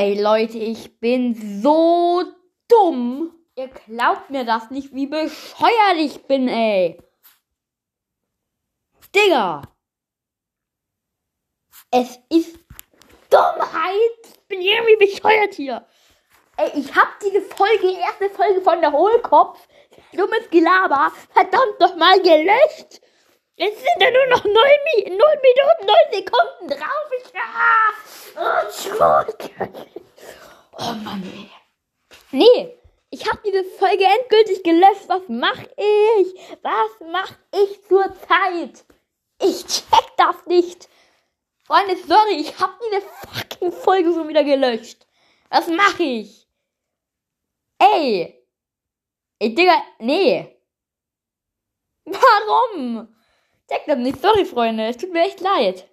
Ey Leute, ich bin so dumm. Ihr glaubt mir das nicht, wie bescheuert ich bin, ey. Digga. Es ist Dummheit. Ich bin irgendwie bescheuert hier. Ey, ich hab diese Folge, erste Folge von der Hohlkopf, dummes Gelaber, verdammt nochmal gelöscht. Jetzt sind da nur noch 0, Mi 0 Minuten, 9 Sekunden drauf. Ich, ah, oh, oh Mann, ey. Nee, ich habe diese Folge endgültig gelöscht. Was mach ich? Was mach ich zur Zeit? Ich check das nicht. Freunde, sorry, ich habe diese fucking Folge schon wieder gelöscht. Was mache ich? Ey. Ey, Digga, nee. Warum? Check das nicht. Sorry, Freunde. Es tut mir echt leid.